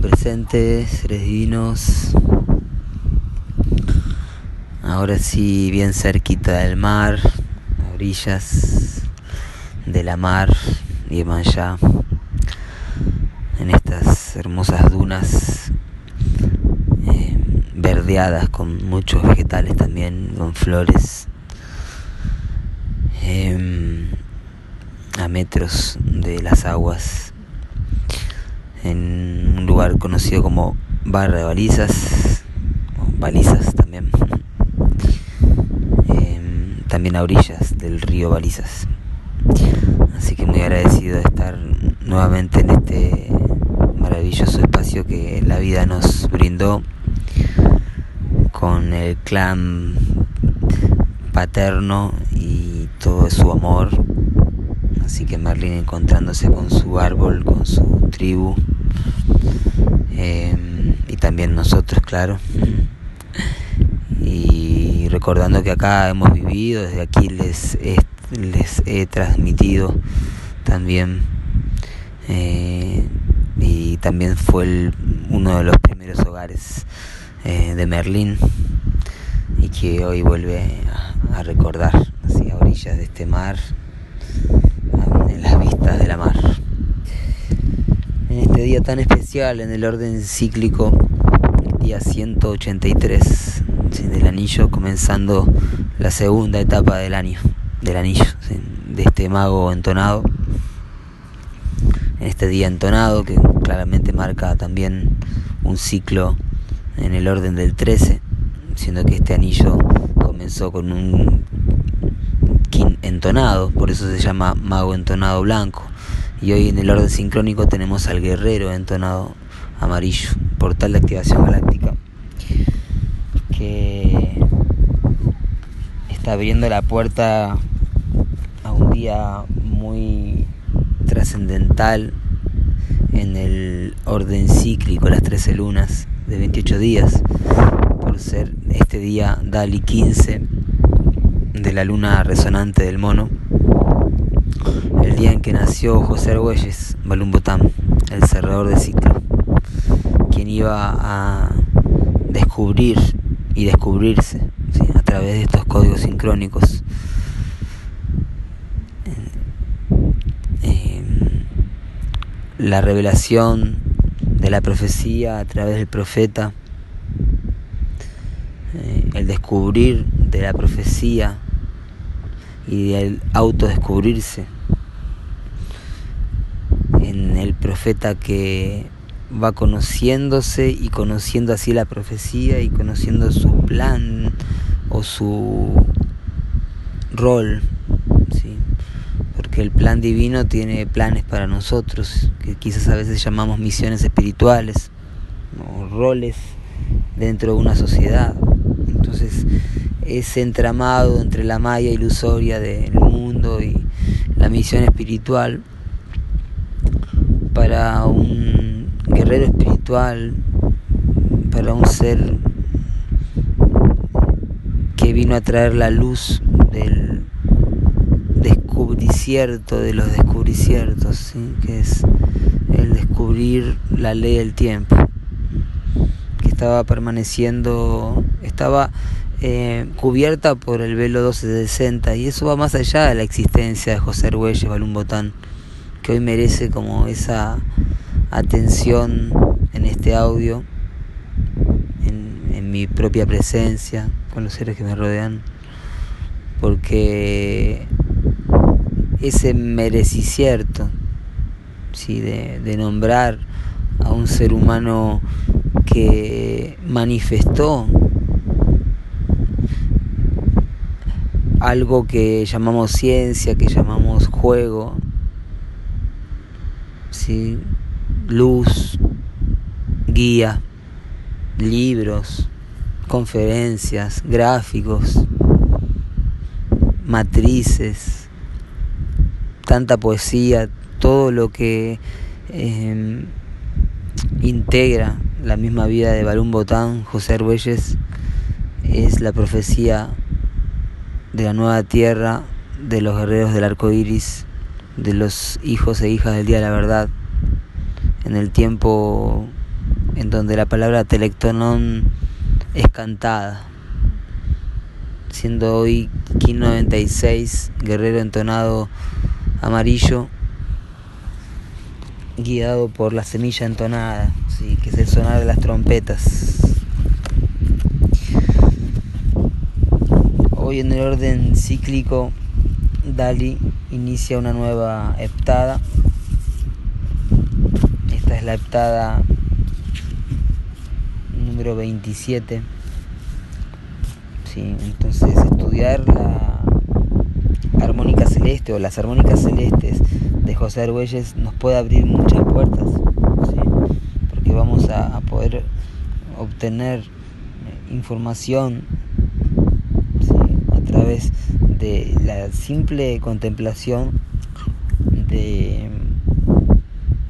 presentes, seres divinos. Ahora sí, bien cerquita del mar, a orillas de la mar y allá, en estas hermosas dunas eh, verdeadas con muchos vegetales también, con flores. Em, a metros de las aguas en un lugar conocido como Barra de Balizas, o Balizas también, em, también a orillas del río Balizas. Así que muy agradecido de estar nuevamente en este maravilloso espacio que la vida nos brindó con el clan paterno y todo su amor. Así que Merlin encontrándose con su árbol, con su tribu, Em, y también nosotros, claro. Y recordando que acá hemos vivido, desde aquí les, les he transmitido también. Eh, y también fue uno de los primeros hogares eh, de Merlín y que hoy vuelve a, recordar, así a orillas de este mar, en las vistas de la mar este día tan especial en el orden cíclico, día 183 del anillo, comenzando la segunda etapa del año, del anillo, de este mago entonado. En este día entonado que claramente marca también un ciclo en el orden del 13, siendo que este anillo comenzó con un entonado, por eso se llama mago entonado blanco y hoy en el orden sincrónico tenemos al guerrero entonado amarillo, portal de activación galáctica, que está abriendo la puerta a un día muy trascendental en el orden cíclico, las 13 lunas de 28 días, por ser este día Dali 15 de la luna resonante del mono el día en que nació José Argüelles Balumbotán, el cerrador de ciclo, quien iba a descubrir y descubrirse a través de estos códigos sincrónicos. Eh, la revelación de la profecía a través del profeta, eh, el descubrir de la profecía y el autodescubrirse el profeta que va conociéndose y conociendo así la profecía y conociendo su plan o su rol, ¿sí? porque el plan divino tiene planes para nosotros, que quizás a veces llamamos misiones espirituales o roles dentro de una sociedad. Entonces, ese entramado entre la malla ilusoria del mundo y la misión espiritual para un guerrero espiritual, para un ser que vino a traer la luz del descubricierto de los descubriciertos, que es el descubrir la ley del tiempo, que estaba permaneciendo, estaba eh, cubierta por el velo 1260 y eso va más allá de la existencia de José Argüelles Balún Botán hoy merece como esa atención en este audio, en, mi propia presencia, con los seres que me rodean, porque ese merecicierto ¿sí? de nombrar a un ser humano que manifestó algo que llamamos ciencia, que llamamos juego, luz, guía, libros, conferencias, gráficos, matrices, tanta poesía, todo lo que em, integra la misma vida de Balún Botán, José Argüelles, es la profecía de la nueva tierra, de los guerreros del arco iris, de los hijos e hijas del día de la verdad, en el tiempo en donde la palabra telectonón es cantada, siendo hoy King 96, guerrero entonado amarillo, guiado por la semilla entonada, ¿sí? que es el sonar de las trompetas. Hoy en el orden cíclico, Dali inicia una nueva heptada. Esta es la heptada número 27. Sí, entonces estudiar la armónica celeste o las armónicas celestes de José Argüelles nos puede abrir muchas puertas, porque vamos a, poder obtener información de la simple contemplación de,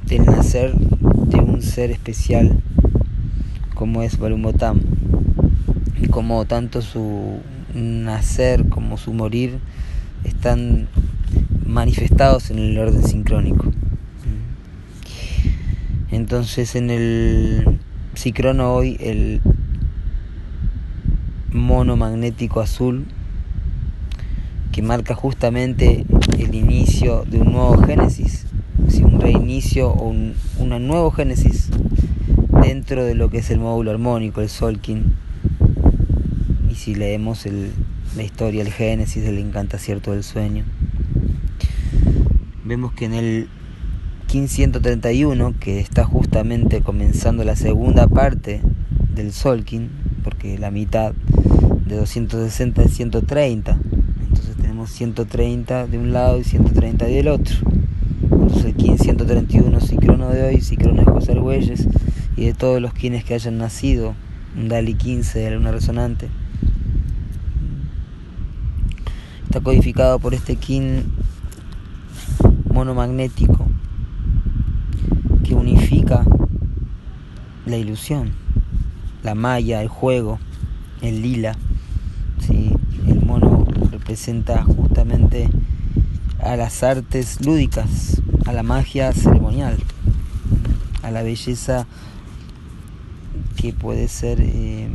del nacer de un ser especial como es Balumotam y como tanto su nacer como su morir están manifestados en el orden sincrónico. Entonces en el sincrono hoy el mono magnético azul que marca justamente el inicio de un nuevo génesis, un reinicio o un, nuevo génesis dentro de lo que es el módulo armónico, el Solkin. Y si leemos la historia, el génesis del encantacierto del sueño, vemos que en el 1531, que está justamente comenzando la segunda parte del Solkin, porque la mitad de 260 es 130, entonces tenemos 130 de un lado y 130 del otro. Entonces el 1531 Cicrono de hoy, Cicrono de José Argüelles y de todos los quienes que hayan nacido, un DALI 15 de la luna resonante, está codificado por este kin monomagnético que unifica la ilusión, la malla, el juego, el lila. Representa justamente a las artes lúdicas, a la magia ceremonial, a la belleza que puede ser eh,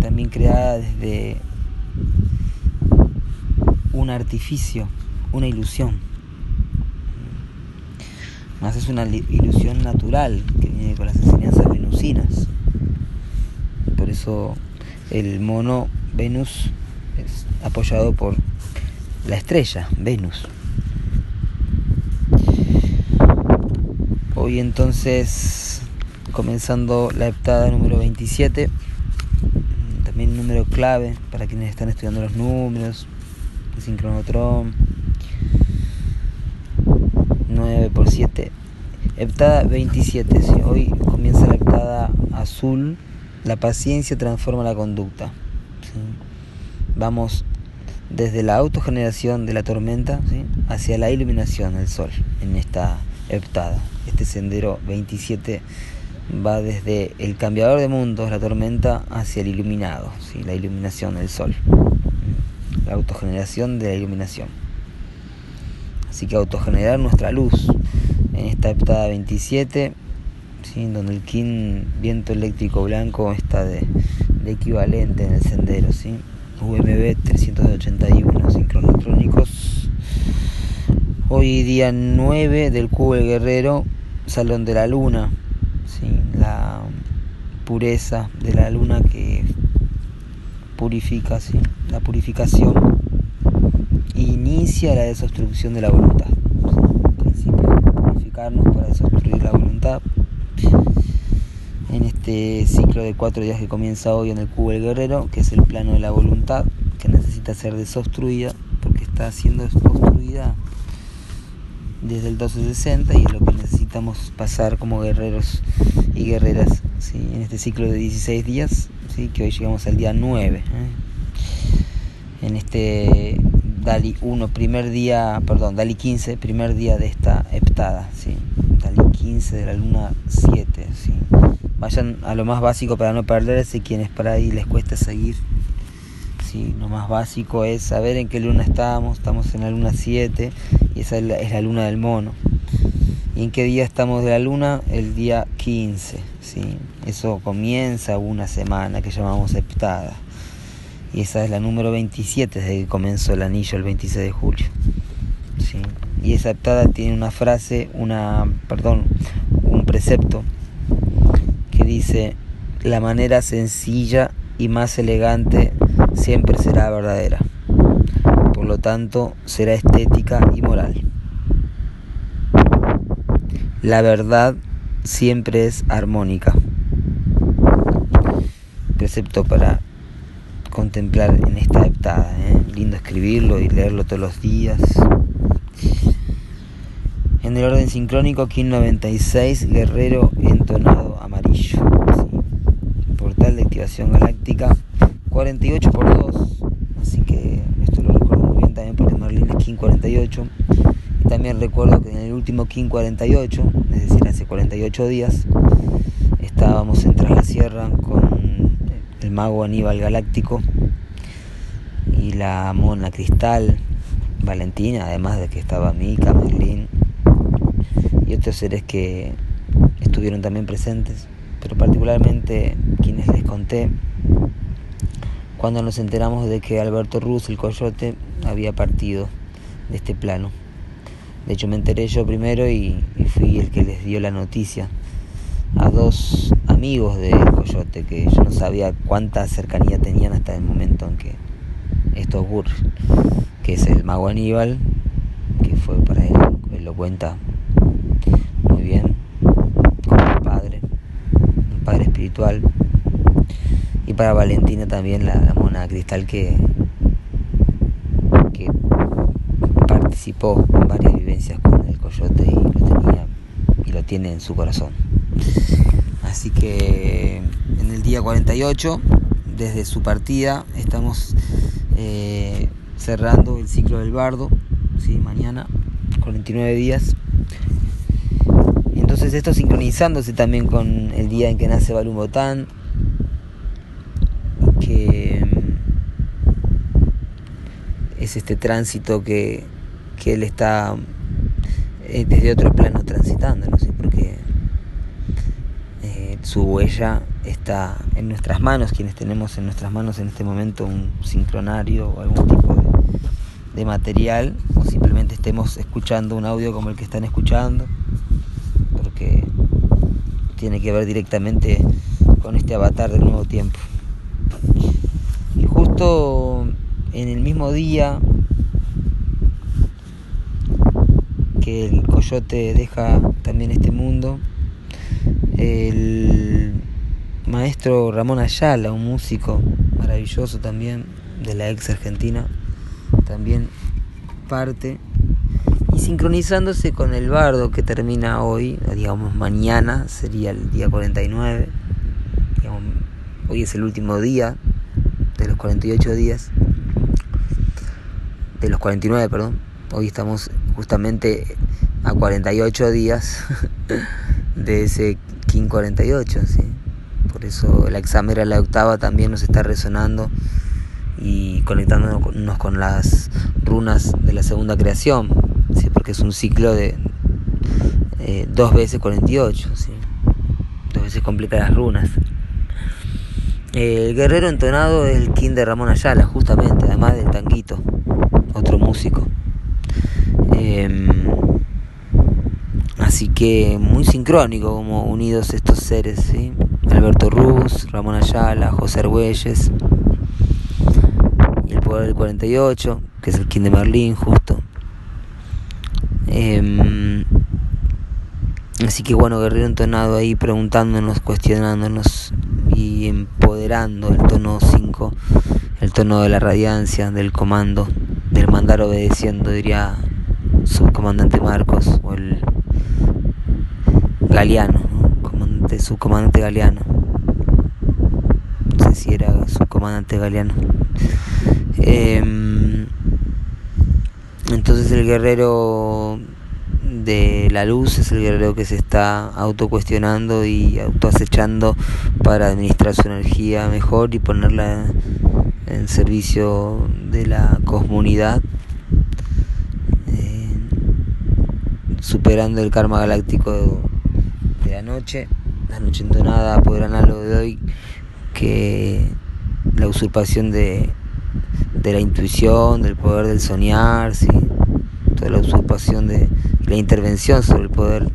también creada desde un artificio, una ilusión. Más es una ilusión natural que viene con las enseñanzas venusinas. Por eso el mono Venus es apoyado por la estrella, Venus. Hoy entonces, comenzando la heptada número 27, también número clave para quienes están estudiando los números, sincronotron 9 por 7 heptada 27 hoy comienza la heptada azul. La paciencia transforma la conducta vamos desde la autogeneración de la tormenta hacia la iluminación del sol en esta heptada este sendero 27 va desde el cambiador de mundos, la tormenta, hacia el iluminado, la iluminación del sol la autogeneración de la iluminación. Así que autogenerar nuestra luz en esta heptada 27, ¿sí? donde el kin viento eléctrico blanco está de, equivalente en el sendero, ¿sí? UMB 381 sincronotrónicos. Hoy día 9 del cubo del guerrero, salón de la luna, ¿sí? la pureza de la luna que purifica, ¿sí? la purificación inicia la desobstrucción de la voluntad. En principio, purificarnos para desobstruir la voluntad. En este ciclo de cuatro días que comienza hoy en el cubo del guerrero, que es el plano de la voluntad, que necesita ser desobstruida porque está siendo desobstruida desde el 1260 y es lo que necesitamos pasar como guerreros y guerreras en este ciclo de 16 días, ¿sí? que hoy llegamos al día 9. ¿eh? En este Dali 1, primer día, perdón, Dali 15, primer día de esta heptada, ¿sí? Dali 15 de la luna 7, ¿sí? Vayan a lo más básico para no perderse, quienes para ahí les cuesta seguir. ¿sí? Lo más básico es saber en qué luna estamos, estamos en la luna 7 y esa es la, es la luna del mono ¿Y en qué día estamos de la luna? El día 15. ¿sí? Eso comienza una semana que llamamos septada. Y esa es la número 27 desde que comenzó el anillo el 26 de julio. ¿sí? Y esa septada tiene una frase, una, perdón, un precepto dice, la manera sencilla y más elegante siempre será verdadera. Por lo tanto, será estética y moral. La verdad siempre es armónica. Precepto para contemplar en esta adaptada. ¿eh? Lindo escribirlo y leerlo todos los días. En el orden sincrónico, King 96, Guerrero entonado Portal de activación galáctica 48 por 2. Así que esto lo recuerdo muy bien también porque Merlin es King 48. Y también recuerdo que en el último King 48, es decir, hace 48 días, estábamos en Tras la Sierra con el mago Aníbal Galáctico y la mona Cristal Valentina, además de que estaba Mika, Merlin y otros seres que estuvieron también presentes, particularmente quienes les conté cuando nos enteramos de que Alberto Ruz, el coyote, había partido de este plano. De hecho me enteré yo primero y, fui el que les dio la noticia a dos amigos del coyote que yo no sabía cuánta cercanía tenían hasta el momento en que esto ocurre, que es el mago Aníbal, que fue para él, él lo cuenta bien, como un padre, un padre Y para Valentina también la, mona cristal que, que participó en varias vivencias con el coyote y lo tenía y lo tiene en su corazón. Así que en el día 48, desde su partida, estamos eh, cerrando el ciclo del bardo, ¿sí? mañana, 49 días, entonces esto sincronizándose también con el día en que nace Balum Botán, que mm, es este tránsito que, él está eh, desde otro plano transitando, no sé, porque eh, su huella está en nuestras manos, quienes tenemos en nuestras manos en este momento un sincronario o algún tipo de, material, o simplemente estemos escuchando un audio como el que están escuchando. que tiene que ver directamente con este avatar del nuevo tiempo. Y justo en el mismo día que el coyote deja también este mundo, el maestro Ramón Ayala, un músico maravilloso también de la ex Argentina, también parte sincronizándose con el bardo que termina hoy, digamos mañana sería el día 49, hoy es el último día de los 48 días, de los 49, perdón, hoy estamos justamente a 48 días de ese King 48, ¿sí? por eso el examen a la octava también nos está resonando y conectándonos con las runas de la segunda creación porque es un ciclo de eh, dos veces 48, ¿sí? dos veces complica las runas. el guerrero entonado es el king de Ramón Ayala, justamente, además del tanguito, otro músico. Em, así que muy sincrónico como unidos estos seres, ¿sí? Alberto Ruz, Ramón Ayala, José Argüelles, y el poder del 48, que es el king de Merlín, justo. Em, así que bueno, Guerrero entonado ahí preguntándonos, cuestionándonos y empoderando el tono 5, el tono de la radiancia, del comando, del mandar obedeciendo, diría subcomandante Marcos o el Galeano, comandante, subcomandante Galeano. No sé si era subcomandante Galeano. Em, entonces el guerrero de la luz es el guerrero que se está autocuestionando y autoacechando para administrar su energía mejor y ponerla en servicio de la comunidad. superando el karma galáctico de, la noche, la noche entonada podrán algo de hoy, que la usurpación de, de la intuición, del poder del soñar, ¿sí? toda la usurpación de la intervención sobre el poder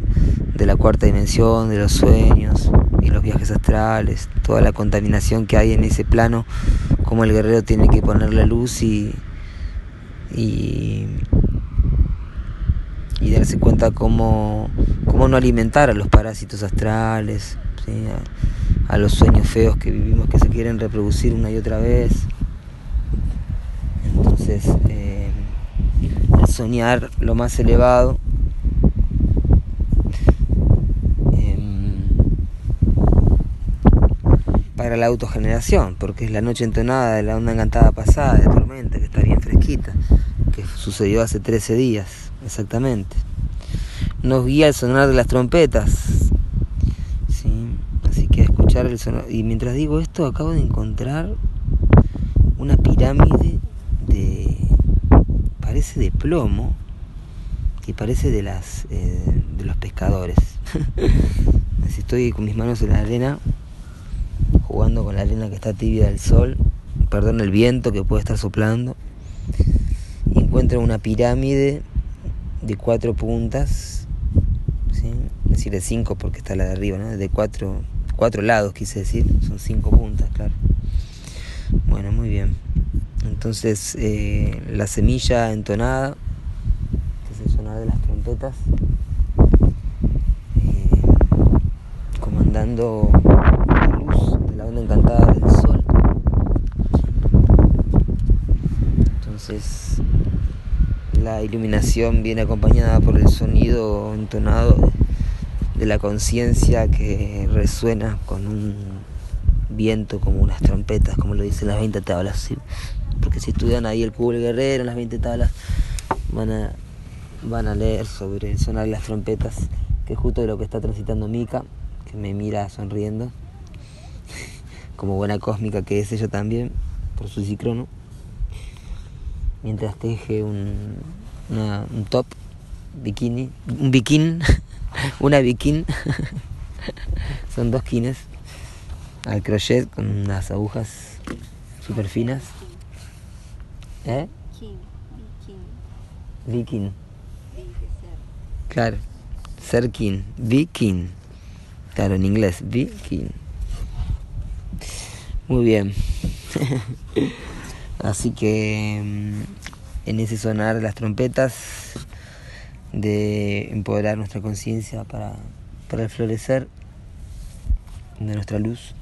de la cuarta dimensión, de los sueños y los viajes astrales, toda la contaminación que hay en ese plano, como el guerrero tiene que poner la luz y, y, darse cuenta cómo, cómo, no alimentar a los parásitos astrales, a, los sueños feos que vivimos que se quieren reproducir una y otra vez. Entonces, eh, soñar lo más elevado para la autogeneración, porque es la noche entonada de la onda encantada pasada, de tormenta, que está bien fresquita, que sucedió hace 13 días, exactamente. Nos guía el sonar de las trompetas, ¿sí? así que escuchar el sonar. Y mientras digo esto, acabo de encontrar una pirámide de. Parece de plomo, que parece de, las, eh, de los pescadores. Así estoy con mis manos en la arena jugando con la arena que está tibia del sol, perdón, el viento que puede estar soplando, encuentro una pirámide de cuatro puntas, decir, de cinco porque está la de arriba, ¿no? de cuatro, cuatro lados quise decir, son cinco puntas, claro. Bueno, muy bien. Entonces, eh, la semilla entonada, que es el sonar de las trompetas, eh, comandando encantada del sol. Entonces la iluminación viene acompañada por el sonido entonado de la conciencia que resuena con un viento como unas trompetas, como lo dicen las 20 tablas. Porque si estudian ahí el cubo del guerrero, las 20 tablas, van a, van a leer sobre sonar las trompetas, que es justo de lo que está transitando Mika, que me mira sonriendo como buena cósmica que es ella también, por su cicrono, mientras teje un, un top, bikini, un bikin, una bikin, son dos kines al crochet con unas agujas super finas. ¿Eh? Viking. Claro, Serkin, Viking. Claro, en inglés, Viking. Muy bien. Así que mm, en ese sonar las trompetas de empoderar nuestra conciencia para, para el florecer de nuestra luz.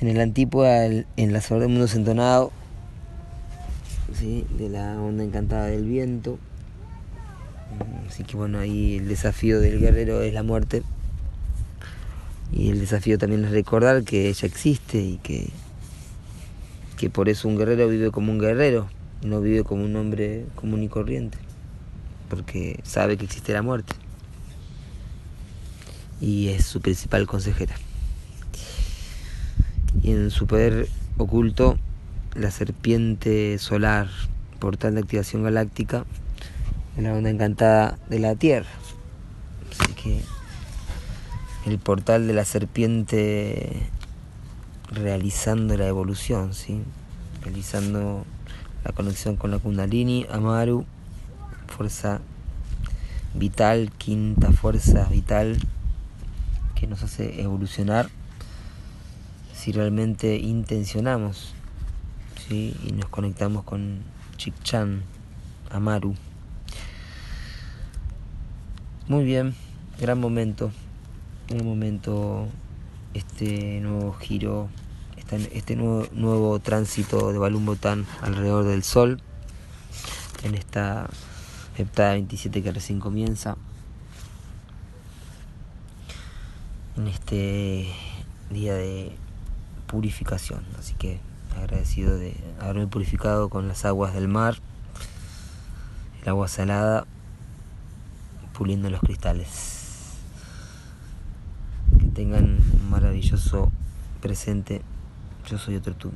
En el antípoda, en la flor del mundo entonado, de la onda encantada del viento. Mm, así que bueno, ahí el desafío del guerrero es la muerte. Y el desafío también es recordar que ella existe y que, que por eso un guerrero vive como un guerrero, no vive como un hombre común y corriente, porque sabe que existe la muerte. Y es su principal consejera. Y en su poder oculto, la serpiente solar, portal de activación galáctica, en la onda encantada de la Tierra. Así que el portal de la serpiente realizando la evolución, ¿sí? realizando la conexión con la Kundalini, Amaru, fuerza vital, quinta fuerza vital que nos hace evolucionar si realmente intencionamos y nos conectamos con Chikchan, Amaru. Muy bien, gran momento en un momento este nuevo giro, este nuevo, nuevo tránsito de Balún Botán alrededor del Sol, en esta heptada 27 que recién comienza, en este día de purificación. Así que agradecido de haberme purificado con las aguas del mar, el agua salada, puliendo los cristales tengan un maravilloso presente. Yo soy otro tú.